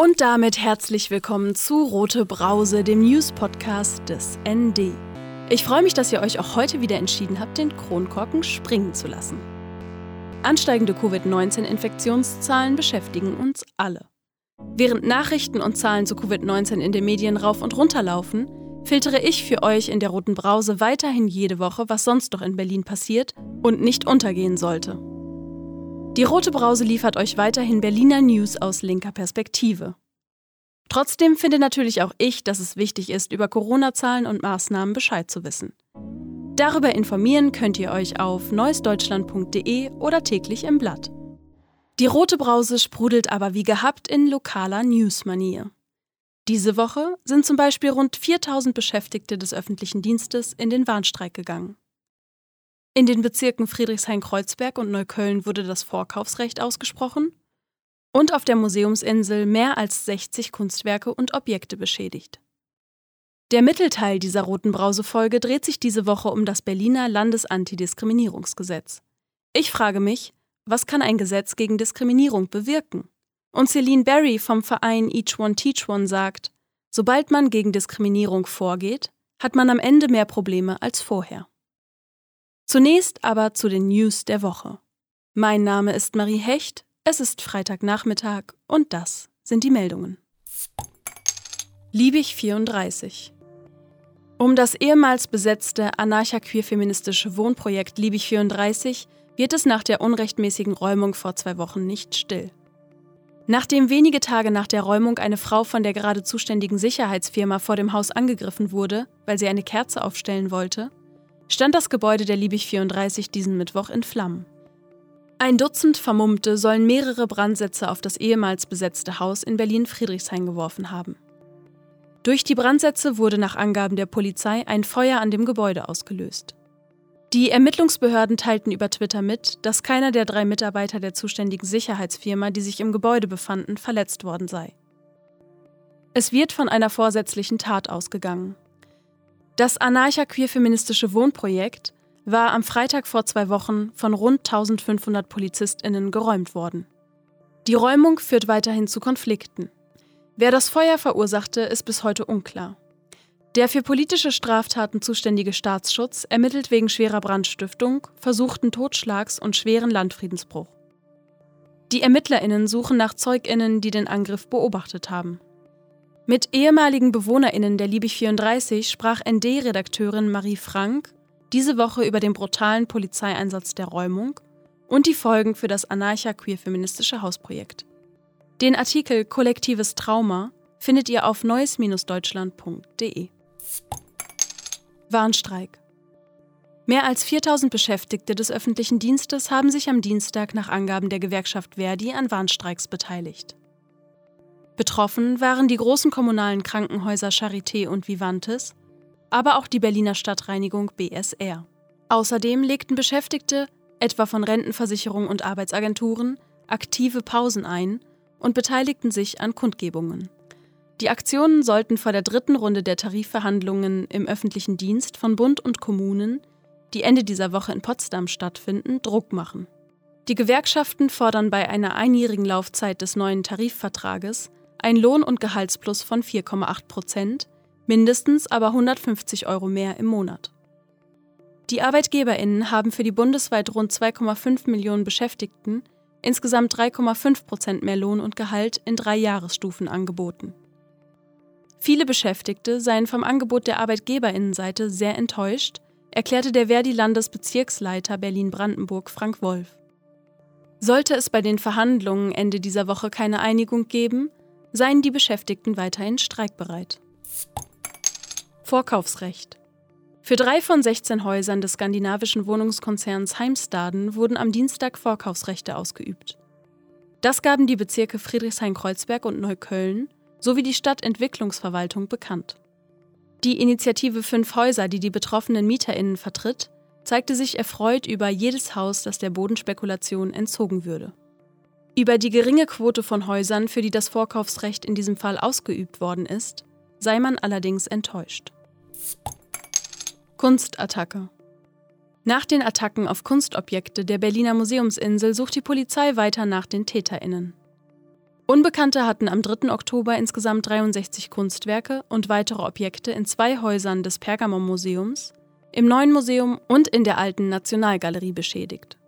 Und damit herzlich willkommen zu Rote Brause, dem News-Podcast des ND. Ich freue mich, dass ihr euch auch heute wieder entschieden habt, den Kronkorken springen zu lassen. Ansteigende Covid-19-Infektionszahlen beschäftigen uns alle. Während Nachrichten und Zahlen zu Covid-19 in den Medien rauf und runter laufen, filtere ich für euch in der Roten Brause weiterhin jede Woche, was sonst noch in Berlin passiert und nicht untergehen sollte. Die Rote Brause liefert euch weiterhin Berliner News aus linker Perspektive. Trotzdem finde natürlich auch ich, dass es wichtig ist, über Corona-Zahlen und Maßnahmen Bescheid zu wissen. Darüber informieren könnt ihr euch auf neuesdeutschland.de oder täglich im Blatt. Die Rote Brause sprudelt aber wie gehabt in lokaler Newsmanier. Diese Woche sind zum Beispiel rund 4000 Beschäftigte des öffentlichen Dienstes in den Warnstreik gegangen. In den Bezirken Friedrichshain-Kreuzberg und Neukölln wurde das Vorkaufsrecht ausgesprochen und auf der Museumsinsel mehr als 60 Kunstwerke und Objekte beschädigt. Der Mittelteil dieser roten Brause-Folge dreht sich diese Woche um das Berliner Landesantidiskriminierungsgesetz. Ich frage mich, was kann ein Gesetz gegen Diskriminierung bewirken? Und Celine Berry vom Verein Each One Teach One sagt, sobald man gegen Diskriminierung vorgeht, hat man am Ende mehr Probleme als vorher. Zunächst aber zu den News der Woche. Mein Name ist Marie Hecht, es ist Freitagnachmittag und das sind die Meldungen. Liebig 34 Um das ehemals besetzte anarcha-queer-feministische Wohnprojekt Liebig 34 wird es nach der unrechtmäßigen Räumung vor zwei Wochen nicht still. Nachdem wenige Tage nach der Räumung eine Frau von der gerade zuständigen Sicherheitsfirma vor dem Haus angegriffen wurde, weil sie eine Kerze aufstellen wollte, stand das Gebäude der Liebig 34 diesen Mittwoch in Flammen. Ein Dutzend Vermummte sollen mehrere Brandsätze auf das ehemals besetzte Haus in Berlin-Friedrichshain geworfen haben. Durch die Brandsätze wurde nach Angaben der Polizei ein Feuer an dem Gebäude ausgelöst. Die Ermittlungsbehörden teilten über Twitter mit, dass keiner der drei Mitarbeiter der zuständigen Sicherheitsfirma, die sich im Gebäude befanden, verletzt worden sei. Es wird von einer vorsätzlichen Tat ausgegangen. Das anarcha-queer-feministische Wohnprojekt war am Freitag vor zwei Wochen von rund 1500 PolizistInnen geräumt worden. Die Räumung führt weiterhin zu Konflikten. Wer das Feuer verursachte, ist bis heute unklar. Der für politische Straftaten zuständige Staatsschutz ermittelt wegen schwerer Brandstiftung, versuchten Totschlags und schweren Landfriedensbruch. Die ErmittlerInnen suchen nach ZeugInnen, die den Angriff beobachtet haben. Mit ehemaligen BewohnerInnen der Liebig 34 sprach ND-Redakteurin Marie Frank diese Woche über den brutalen Polizeieinsatz der Räumung und die Folgen für das anarcha-queer-feministische Hausprojekt. Den Artikel Kollektives Trauma findet ihr auf neues-deutschland.de. Warnstreik. Mehr als 4000 Beschäftigte des öffentlichen Dienstes haben sich am Dienstag nach Angaben der Gewerkschaft Verdi an Warnstreiks beteiligt. Betroffen waren die großen kommunalen Krankenhäuser Charité und Vivantes, aber auch die Berliner Stadtreinigung BSR. Außerdem legten Beschäftigte, etwa von Rentenversicherung und Arbeitsagenturen, aktive Pausen ein und beteiligten sich an Kundgebungen. Die Aktionen sollten vor der dritten Runde der Tarifverhandlungen im öffentlichen Dienst von Bund und Kommunen, die Ende dieser Woche in Potsdam stattfinden, Druck machen. Die Gewerkschaften fordern bei einer einjährigen Laufzeit des neuen Tarifvertrages ein Lohn- und Gehaltsplus von 4,8 Prozent, mindestens aber 150 Euro mehr im Monat. Die ArbeitgeberInnen haben für die bundesweit rund 2,5 Millionen Beschäftigten insgesamt 3,5 Prozent mehr Lohn und Gehalt in drei Jahresstufen angeboten. Viele Beschäftigte seien vom Angebot der Arbeitgeberinnenseite sehr enttäuscht, erklärte der Verdi-Landesbezirksleiter Berlin-Brandenburg Frank Wolf. Sollte es bei den Verhandlungen Ende dieser Woche keine Einigung geben, seien die Beschäftigten weiterhin streikbereit. Vorkaufsrecht. Für drei von 16 Häusern des skandinavischen Wohnungskonzerns Heimstaden wurden am Dienstag Vorkaufsrechte ausgeübt. Das gaben die Bezirke Friedrichshain-Kreuzberg und Neukölln sowie die Stadtentwicklungsverwaltung bekannt. Die Initiative Fünf Häuser, die die betroffenen MieterInnen vertritt, zeigte sich erfreut über jedes Haus, das der Bodenspekulation entzogen würde. Über die geringe Quote von Häusern, für die das Vorkaufsrecht in diesem Fall ausgeübt worden ist, sei man allerdings enttäuscht. Kunstattacke Nach den Attacken auf Kunstobjekte der Berliner Museumsinsel sucht die Polizei weiter nach den TäterInnen. Unbekannte hatten am 3. Oktober insgesamt 63 Kunstwerke und weitere Objekte in zwei Häusern des Pergamon-Museums, im Neuen Museum und in der Alten Nationalgalerie beschädigt.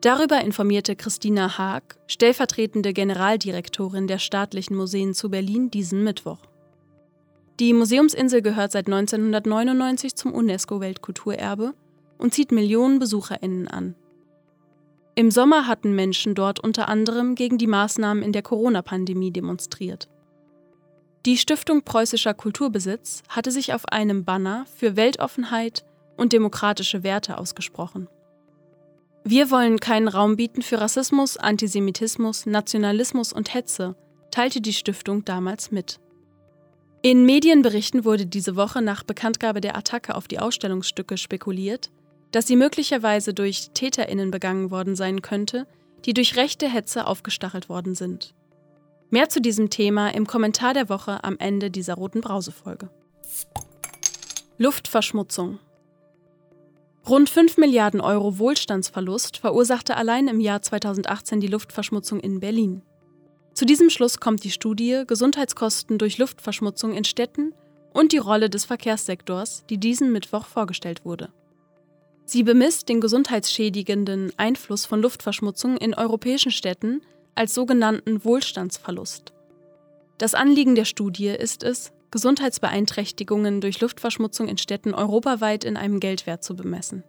Darüber informierte Christina Haag, stellvertretende Generaldirektorin der Staatlichen Museen zu Berlin, diesen Mittwoch. Die Museumsinsel gehört seit 1999 zum UNESCO-Weltkulturerbe und zieht Millionen BesucherInnen an. Im Sommer hatten Menschen dort unter anderem gegen die Maßnahmen in der Corona-Pandemie demonstriert. Die Stiftung Preußischer Kulturbesitz hatte sich auf einem Banner für Weltoffenheit und demokratische Werte ausgesprochen. Wir wollen keinen Raum bieten für Rassismus, Antisemitismus, Nationalismus und Hetze, teilte die Stiftung damals mit. In Medienberichten wurde diese Woche nach Bekanntgabe der Attacke auf die Ausstellungsstücke spekuliert, dass sie möglicherweise durch Täterinnen begangen worden sein könnte, die durch rechte Hetze aufgestachelt worden sind. Mehr zu diesem Thema im Kommentar der Woche am Ende dieser roten Brausefolge. Luftverschmutzung. Rund 5 Milliarden Euro Wohlstandsverlust verursachte allein im Jahr 2018 die Luftverschmutzung in Berlin. Zu diesem Schluss kommt die Studie Gesundheitskosten durch Luftverschmutzung in Städten und die Rolle des Verkehrssektors, die diesen Mittwoch vorgestellt wurde. Sie bemisst den gesundheitsschädigenden Einfluss von Luftverschmutzung in europäischen Städten als sogenannten Wohlstandsverlust. Das Anliegen der Studie ist es, Gesundheitsbeeinträchtigungen durch Luftverschmutzung in Städten europaweit in einem Geldwert zu bemessen.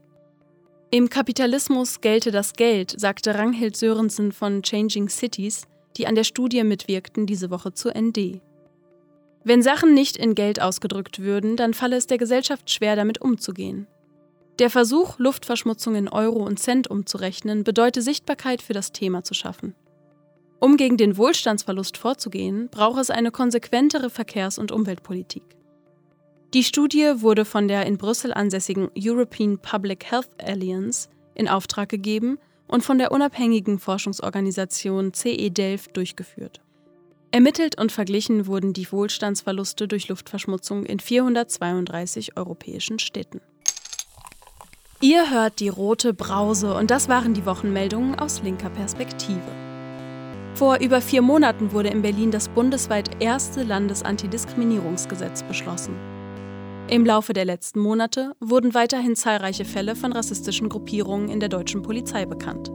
Im Kapitalismus gelte das Geld, sagte Ranghild Sörensen von Changing Cities, die an der Studie mitwirkten, diese Woche zu ND. Wenn Sachen nicht in Geld ausgedrückt würden, dann falle es der Gesellschaft schwer, damit umzugehen. Der Versuch, Luftverschmutzung in Euro und Cent umzurechnen, bedeutet Sichtbarkeit für das Thema zu schaffen. Um gegen den Wohlstandsverlust vorzugehen, braucht es eine konsequentere Verkehrs- und Umweltpolitik. Die Studie wurde von der in Brüssel ansässigen European Public Health Alliance in Auftrag gegeben und von der unabhängigen Forschungsorganisation CE Delft durchgeführt. Ermittelt und verglichen wurden die Wohlstandsverluste durch Luftverschmutzung in 432 europäischen Städten. Ihr hört die rote Brause und das waren die Wochenmeldungen aus linker Perspektive. Vor über vier Monaten wurde in Berlin das bundesweit erste Landesantidiskriminierungsgesetz beschlossen. Im Laufe der letzten Monate wurden weiterhin zahlreiche Fälle von rassistischen Gruppierungen in der deutschen Polizei bekannt.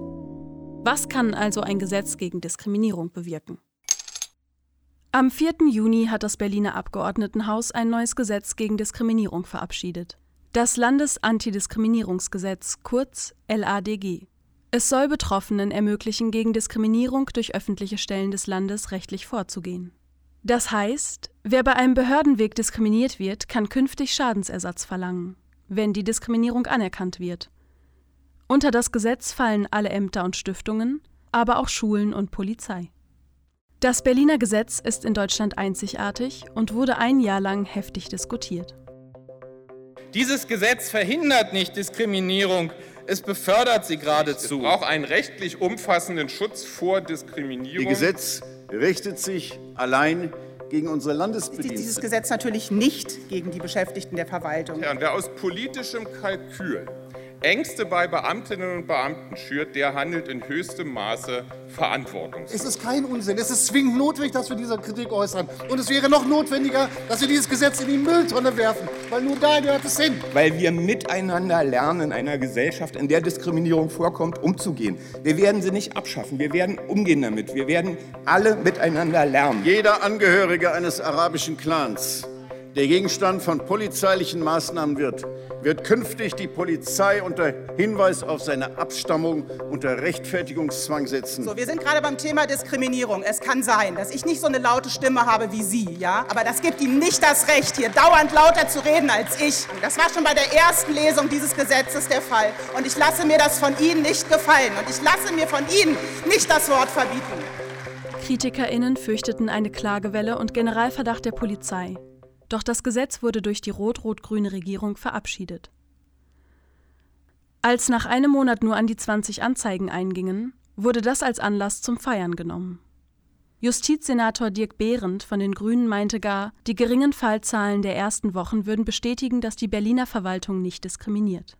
Was kann also ein Gesetz gegen Diskriminierung bewirken? Am 4. Juni hat das Berliner Abgeordnetenhaus ein neues Gesetz gegen Diskriminierung verabschiedet. Das Landesantidiskriminierungsgesetz, kurz LADG. Es soll Betroffenen ermöglichen, gegen Diskriminierung durch öffentliche Stellen des Landes rechtlich vorzugehen. Das heißt, wer bei einem Behördenweg diskriminiert wird, kann künftig Schadensersatz verlangen, wenn die Diskriminierung anerkannt wird. Unter das Gesetz fallen alle Ämter und Stiftungen, aber auch Schulen und Polizei. Das Berliner Gesetz ist in Deutschland einzigartig und wurde ein Jahr lang heftig diskutiert. Dieses Gesetz verhindert nicht Diskriminierung, es befördert sie geradezu. Es braucht einen rechtlich umfassenden Schutz vor Diskriminierung. Ihr Gesetz richtet sich allein gegen unsere Landesbediensteten. Dieses Gesetz natürlich nicht gegen die Beschäftigten der Verwaltung. Ja, wer aus politischem Kalkül Ängste bei Beamtinnen und Beamten schürt, der handelt in höchstem Maße verantwortungslos. Es ist kein Unsinn. Es ist zwingend notwendig, dass wir diese Kritik äußern. Und es wäre noch notwendiger, dass wir dieses Gesetz in die Mülltonne werfen, weil nur da gehört es hin. Weil wir miteinander lernen, in einer Gesellschaft, in der Diskriminierung vorkommt, umzugehen. Wir werden sie nicht abschaffen. Wir werden umgehen damit. Wir werden alle miteinander lernen. Jeder Angehörige eines arabischen Clans der Gegenstand von polizeilichen Maßnahmen wird, wird künftig die Polizei unter Hinweis auf seine Abstammung unter Rechtfertigungszwang setzen. So, wir sind gerade beim Thema Diskriminierung. Es kann sein, dass ich nicht so eine laute Stimme habe wie Sie, ja, aber das gibt Ihnen nicht das Recht, hier dauernd lauter zu reden als ich. Das war schon bei der ersten Lesung dieses Gesetzes der Fall und ich lasse mir das von Ihnen nicht gefallen und ich lasse mir von Ihnen nicht das Wort verbieten. KritikerInnen fürchteten eine Klagewelle und Generalverdacht der Polizei. Doch das Gesetz wurde durch die rot-rot-grüne Regierung verabschiedet. Als nach einem Monat nur an die 20 Anzeigen eingingen, wurde das als Anlass zum Feiern genommen. Justizsenator Dirk Behrendt von den Grünen meinte gar, die geringen Fallzahlen der ersten Wochen würden bestätigen, dass die Berliner Verwaltung nicht diskriminiert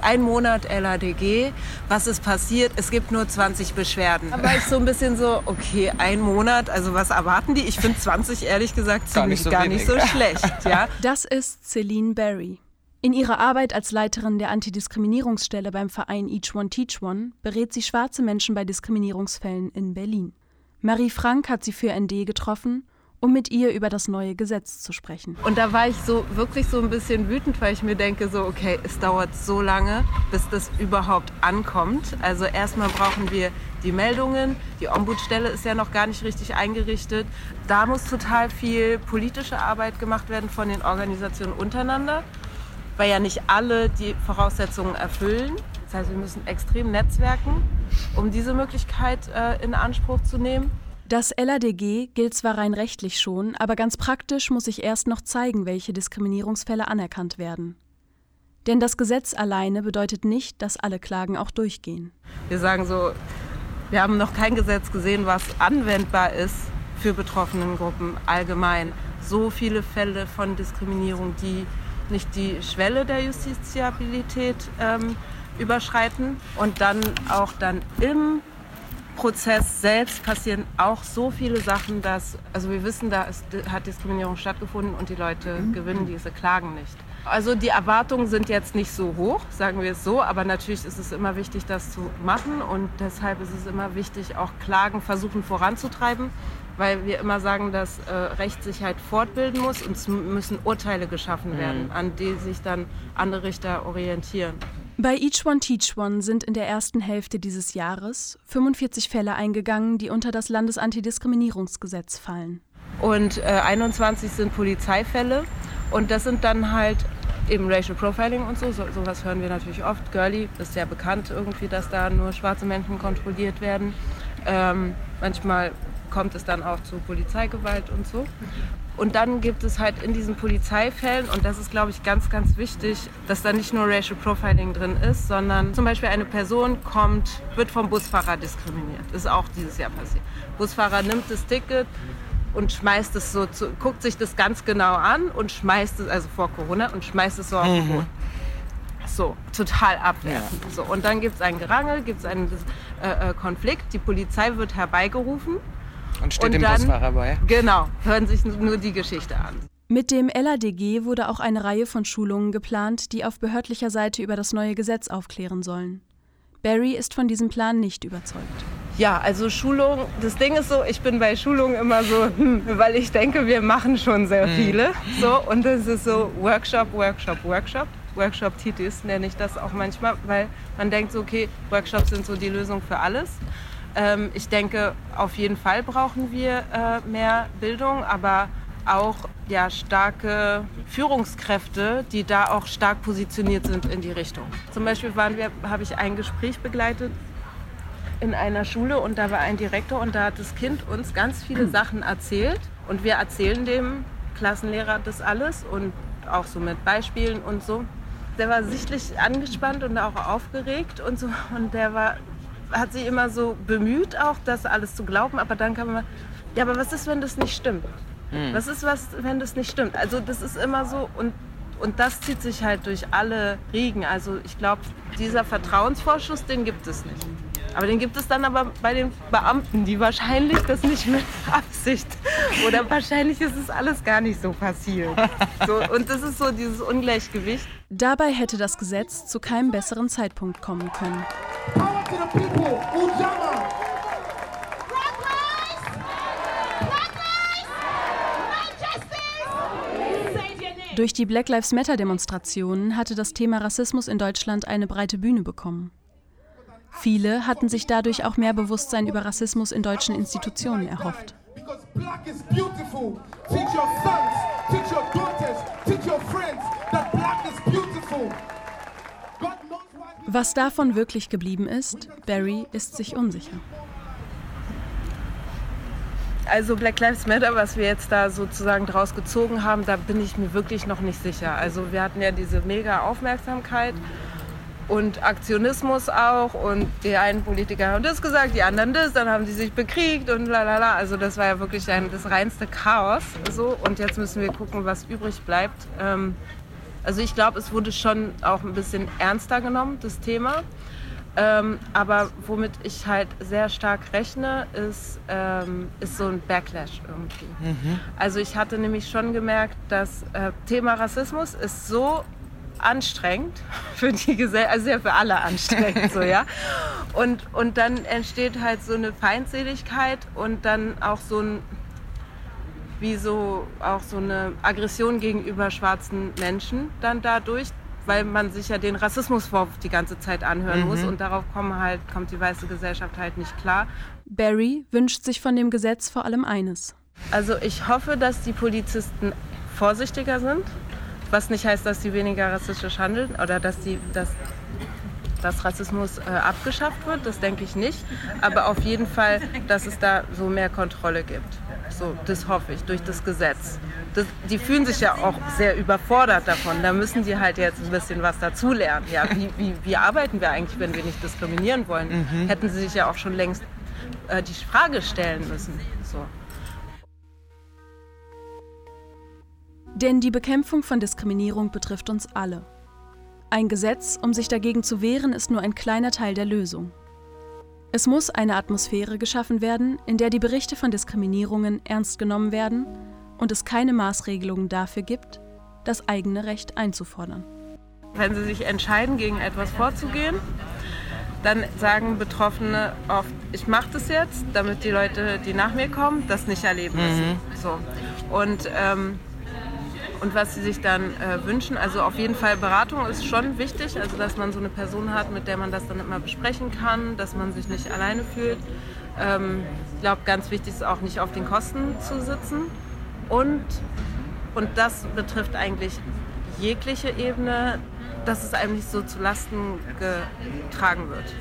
Ein Monat LADG, was ist passiert? Es gibt nur 20 Beschwerden. Da war ich so ein bisschen so, okay, ein Monat, also was erwarten die? Ich finde 20 ehrlich gesagt ziemlich gar nicht so, gar nicht so schlecht. Ja? Das ist Celine Berry. In ihrer Arbeit als Leiterin der Antidiskriminierungsstelle beim Verein Each One Teach One berät sie schwarze Menschen bei Diskriminierungsfällen in Berlin. Marie Frank hat sie für ND getroffen um mit ihr über das neue Gesetz zu sprechen. Und da war ich so wirklich so ein bisschen wütend, weil ich mir denke, so okay, es dauert so lange, bis das überhaupt ankommt. Also erstmal brauchen wir die Meldungen, die Ombudsstelle ist ja noch gar nicht richtig eingerichtet. Da muss total viel politische Arbeit gemacht werden von den Organisationen untereinander, weil ja nicht alle die Voraussetzungen erfüllen. Das heißt, wir müssen extrem netzwerken, um diese Möglichkeit äh, in Anspruch zu nehmen. Das LADG gilt zwar rein rechtlich schon, aber ganz praktisch muss sich erst noch zeigen, welche Diskriminierungsfälle anerkannt werden. Denn das Gesetz alleine bedeutet nicht, dass alle Klagen auch durchgehen. Wir sagen so, wir haben noch kein Gesetz gesehen, was anwendbar ist für betroffenen Gruppen allgemein. So viele Fälle von Diskriminierung, die nicht die Schwelle der Justiziabilität ähm, überschreiten und dann auch dann im Prozess selbst passieren auch so viele Sachen, dass, also wir wissen, da ist, hat Diskriminierung stattgefunden und die Leute mhm. gewinnen diese Klagen nicht. Also die Erwartungen sind jetzt nicht so hoch, sagen wir es so, aber natürlich ist es immer wichtig, das zu machen und deshalb ist es immer wichtig, auch Klagen versuchen voranzutreiben, weil wir immer sagen, dass äh, Recht sich halt fortbilden muss und es müssen Urteile geschaffen werden, mhm. an die sich dann andere Richter orientieren. Bei Each One Teach One sind in der ersten Hälfte dieses Jahres 45 Fälle eingegangen, die unter das Landesantidiskriminierungsgesetz fallen. Und äh, 21 sind Polizeifälle. Und das sind dann halt eben Racial Profiling und so. so. Sowas hören wir natürlich oft. Girlie ist sehr bekannt irgendwie, dass da nur schwarze Menschen kontrolliert werden. Ähm, manchmal kommt es dann auch zu Polizeigewalt und so. Und dann gibt es halt in diesen Polizeifällen, und das ist, glaube ich, ganz, ganz wichtig, dass da nicht nur Racial Profiling drin ist, sondern zum Beispiel eine Person kommt, wird vom Busfahrer diskriminiert. Ist auch dieses Jahr passiert. Busfahrer nimmt das Ticket und schmeißt es so, zu, guckt sich das ganz genau an und schmeißt es, also vor Corona, und schmeißt es so auf den mhm. Boden. So, total abwertend. Ja. So, und dann gibt es einen Gerangel, gibt es einen äh, äh, Konflikt, die Polizei wird herbeigerufen und steht und dem dann, Busfahrer bei. Genau, hören sich nur die Geschichte an. Mit dem LADG wurde auch eine Reihe von Schulungen geplant, die auf behördlicher Seite über das neue Gesetz aufklären sollen. Barry ist von diesem Plan nicht überzeugt. Ja, also Schulung, das Ding ist so, ich bin bei Schulungen immer so, hm, weil ich denke, wir machen schon sehr hm. viele. So, und es ist so Workshop, Workshop, Workshop. Workshop-Titis nenne ich das auch manchmal, weil man denkt so, okay, Workshops sind so die Lösung für alles. Ähm, ich denke, auf jeden Fall brauchen wir äh, mehr Bildung, aber auch ja, starke Führungskräfte, die da auch stark positioniert sind in die Richtung. Zum Beispiel waren wir, habe ich ein Gespräch begleitet in einer Schule und da war ein Direktor und da hat das Kind uns ganz viele Sachen erzählt und wir erzählen dem Klassenlehrer das alles und auch so mit Beispielen und so. Der war sichtlich angespannt und auch aufgeregt und so und der war hat sich immer so bemüht, auch das alles zu glauben, aber dann kann man, ja, aber was ist, wenn das nicht stimmt? Hm. Was ist, was, wenn das nicht stimmt? Also das ist immer so und, und das zieht sich halt durch alle Riegen. Also ich glaube, dieser Vertrauensvorschuss, den gibt es nicht. Aber den gibt es dann aber bei den Beamten, die wahrscheinlich das nicht mit Absicht oder wahrscheinlich ist es alles gar nicht so passiert. So, und das ist so dieses Ungleichgewicht. Dabei hätte das Gesetz zu keinem besseren Zeitpunkt kommen können. Durch die Black Lives Matter Demonstrationen hatte das Thema Rassismus in Deutschland eine breite Bühne bekommen. Viele hatten sich dadurch auch mehr Bewusstsein über Rassismus in deutschen Institutionen erhofft. Was davon wirklich geblieben ist, Barry ist sich unsicher. Also Black Lives Matter, was wir jetzt da sozusagen draus gezogen haben, da bin ich mir wirklich noch nicht sicher. Also wir hatten ja diese mega Aufmerksamkeit und Aktionismus auch und die einen Politiker haben das gesagt, die anderen das, dann haben sie sich bekriegt und lalala. Also das war ja wirklich ein, das reinste Chaos. So und jetzt müssen wir gucken, was übrig bleibt. Ähm, Also ich glaube, es wurde schon auch ein bisschen ernster genommen, das Thema. Ähm, aber womit ich halt sehr stark rechne, ist, ähm, ist so ein Backlash irgendwie. Mhm. Also ich hatte nämlich schon gemerkt, das äh, Thema Rassismus ist so anstrengend für die Gesellschaft, also ja für alle anstrengend so, ja. Und, und dann entsteht halt so eine Feindseligkeit und dann auch so ein, wie so, auch so eine Aggression gegenüber schwarzen Menschen dann dadurch, weil man sich ja den Rassismusvorwurf die ganze Zeit anhören mhm. muss und darauf kommen halt, kommt die weiße Gesellschaft halt nicht klar. Barry wünscht sich von dem Gesetz vor allem eines. Also ich hoffe, dass die Polizisten vorsichtiger sind, was nicht heißt, dass sie weniger rassistisch handeln oder dass, die, dass, dass Rassismus äh, abgeschafft wird, das denke ich nicht. Aber auf jeden Fall, dass es da so mehr Kontrolle gibt. So, das hoffe ich, durch das Gesetz das, die fühlen sich ja auch sehr überfordert davon. Da müssen die halt jetzt ein bisschen was dazulernen. Ja, wie, wie, wie arbeiten wir eigentlich, wenn wir nicht diskriminieren wollen? Mhm. Hätten sie sich ja auch schon längst äh, die Frage stellen müssen. So. Denn die Bekämpfung von Diskriminierung betrifft uns alle. Ein Gesetz, um sich dagegen zu wehren, ist nur ein kleiner Teil der Lösung. Es muss eine Atmosphäre geschaffen werden, in der die Berichte von Diskriminierungen ernst genommen werden und es keine Maßregelungen dafür gibt, das eigene Recht einzufordern. Wenn sie sich entscheiden, gegen etwas vorzugehen, dann sagen Betroffene oft, ich mache das jetzt, damit die Leute, die nach mir kommen, das nicht erleben müssen. Mhm. So. Und, ähm, und was sie sich dann äh, wünschen, also auf jeden Fall Beratung ist schon wichtig, also dass man so eine Person hat, mit der man das dann immer besprechen kann, dass man sich nicht alleine fühlt. Ähm, ich glaube, ganz wichtig ist auch nicht auf den Kosten zu sitzen. Und, und das betrifft eigentlich jegliche Ebene, dass es eigentlich so zu Lasten getragen wird.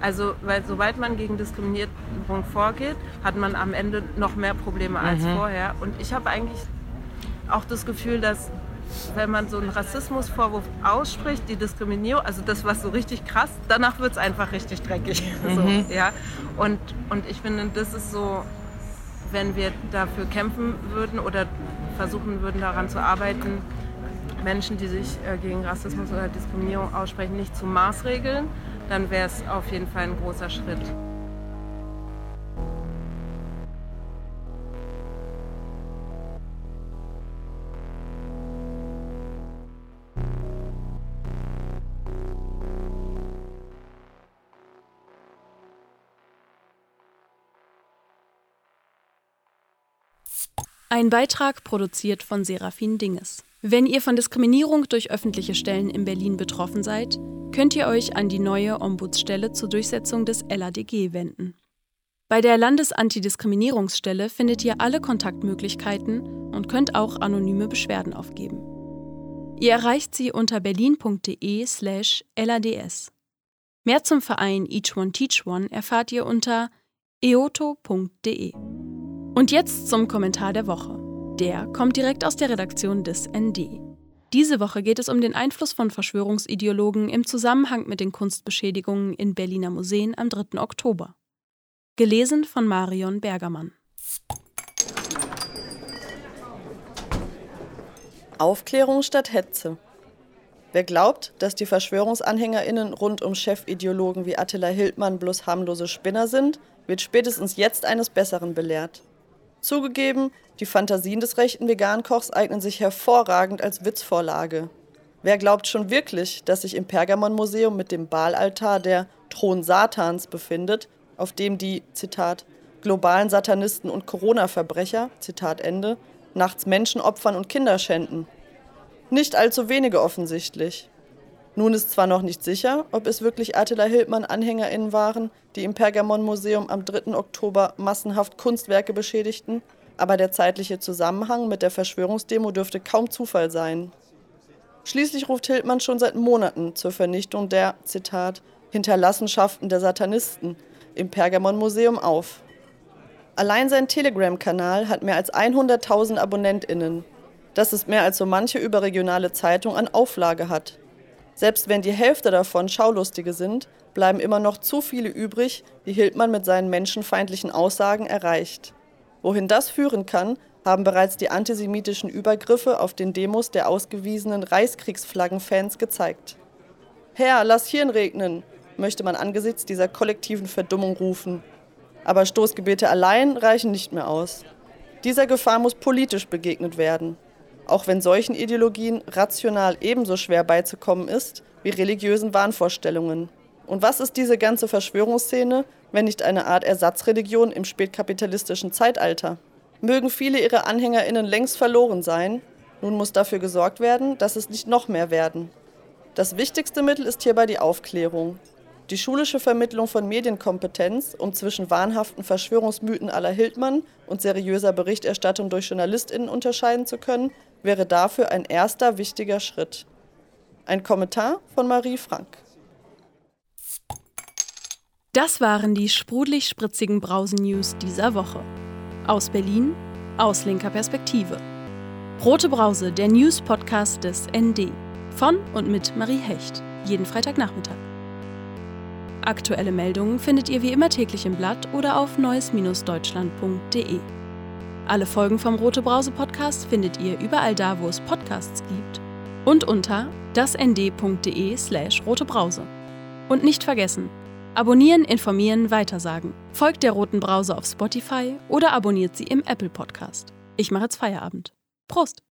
Also, weil sobald man gegen Diskriminierung vorgeht, hat man am Ende noch mehr Probleme als mhm. vorher. Und ich habe eigentlich auch das Gefühl, dass wenn man so einen Rassismusvorwurf ausspricht, die Diskriminierung, also das was so richtig krass, danach wird es einfach richtig dreckig. Mhm. So, ja? und, und ich finde, das ist so wenn wir dafür kämpfen würden oder versuchen würden, daran zu arbeiten, Menschen, die sich äh, gegen Rassismus oder Diskriminierung aussprechen, nicht zu maßregeln, dann wäre es auf jeden Fall ein großer Schritt. Ein Beitrag produziert von Serafin Dinges. Wenn ihr von Diskriminierung durch öffentliche Stellen in Berlin betroffen seid, könnt ihr euch an die neue Ombudsstelle zur Durchsetzung des LADG wenden. Bei der Landesantidiskriminierungsstelle findet ihr alle Kontaktmöglichkeiten und könnt auch anonyme Beschwerden aufgeben. Ihr erreicht sie unter berlin.de/lads. Mehr zum Verein Each One Teach One erfahrt ihr unter eoto.de. Und jetzt zum Kommentar der Woche. Der kommt direkt aus der Redaktion des ND. Diese Woche geht es um den Einfluss von Verschwörungsideologen im Zusammenhang mit den Kunstbeschädigungen in Berliner Museen am 3. Oktober. Gelesen von Marion Bergermann. Aufklärung statt Hetze. Wer glaubt, dass die VerschwörungsanhängerInnen rund um Chefideologen wie Attila Hildmann bloß harmlose Spinner sind, wird spätestens jetzt eines Besseren belehrt. Zugegeben, die Fantasien des rechten Vegankochs eignen sich hervorragend als Witzvorlage. Wer glaubt schon wirklich, dass sich im Pergamon-Museum mit dem Baalaltar der Thron Satans befindet, auf dem die, Zitat, globalen Satanisten und Corona-Verbrecher, Zitat Ende, nachts Menschen opfern und Kinder schänden? Nicht allzu wenige offensichtlich. Nun ist zwar noch nicht sicher, ob es wirklich Attila Hildmann-AnhängerInnen waren, die im Pergamon-Museum am 3. Oktober massenhaft Kunstwerke beschädigten, aber der zeitliche Zusammenhang mit der Verschwörungsdemo dürfte kaum Zufall sein. Schließlich ruft Hildmann schon seit Monaten zur Vernichtung der, Zitat, Hinterlassenschaften der Satanisten im Pergamon-Museum auf. Allein sein Telegram-Kanal hat mehr als 100.000 AbonnentInnen. Das ist mehr als so manche überregionale Zeitung an Auflage hat. Selbst wenn die Hälfte davon Schaulustige sind, bleiben immer noch zu viele übrig, die Hildmann mit seinen menschenfeindlichen Aussagen erreicht. Wohin das führen kann, haben bereits die antisemitischen Übergriffe auf den Demos der ausgewiesenen Reichskriegsflaggenfans gezeigt. Herr, lass Hirn regnen, möchte man angesichts dieser kollektiven Verdummung rufen. Aber Stoßgebete allein reichen nicht mehr aus. Dieser Gefahr muss politisch begegnet werden, auch wenn solchen Ideologien rational ebenso schwer beizukommen ist wie religiösen Wahnvorstellungen. Und was ist diese ganze Verschwörungsszene, wenn nicht eine Art Ersatzreligion im spätkapitalistischen Zeitalter? Mögen viele ihrer Anhängerinnen längst verloren sein, nun muss dafür gesorgt werden, dass es nicht noch mehr werden. Das wichtigste Mittel ist hierbei die Aufklärung. Die schulische Vermittlung von Medienkompetenz, um zwischen wahnhaften Verschwörungsmythen aller Hildmann und seriöser Berichterstattung durch JournalistInnen unterscheiden zu können, wäre dafür ein erster wichtiger Schritt. Ein Kommentar von Marie Frank. Das waren die sprudelig-spritzigen Brausen-News dieser Woche. Aus Berlin, aus linker Perspektive. Rote Brause, der News-Podcast des ND. Von und mit Marie Hecht. Jeden Freitagnachmittag. Aktuelle Meldungen findet ihr wie immer täglich im Blatt oder auf neues-deutschland.de. Alle Folgen vom Rote Brause Podcast findet ihr überall da, wo es Podcasts gibt und unter dasnd.de slash rotebrause. Und nicht vergessen, abonnieren, informieren, weitersagen. Folgt der Roten Brause auf Spotify oder abonniert sie im Apple Podcast. Ich mache jetzt Feierabend. Prost!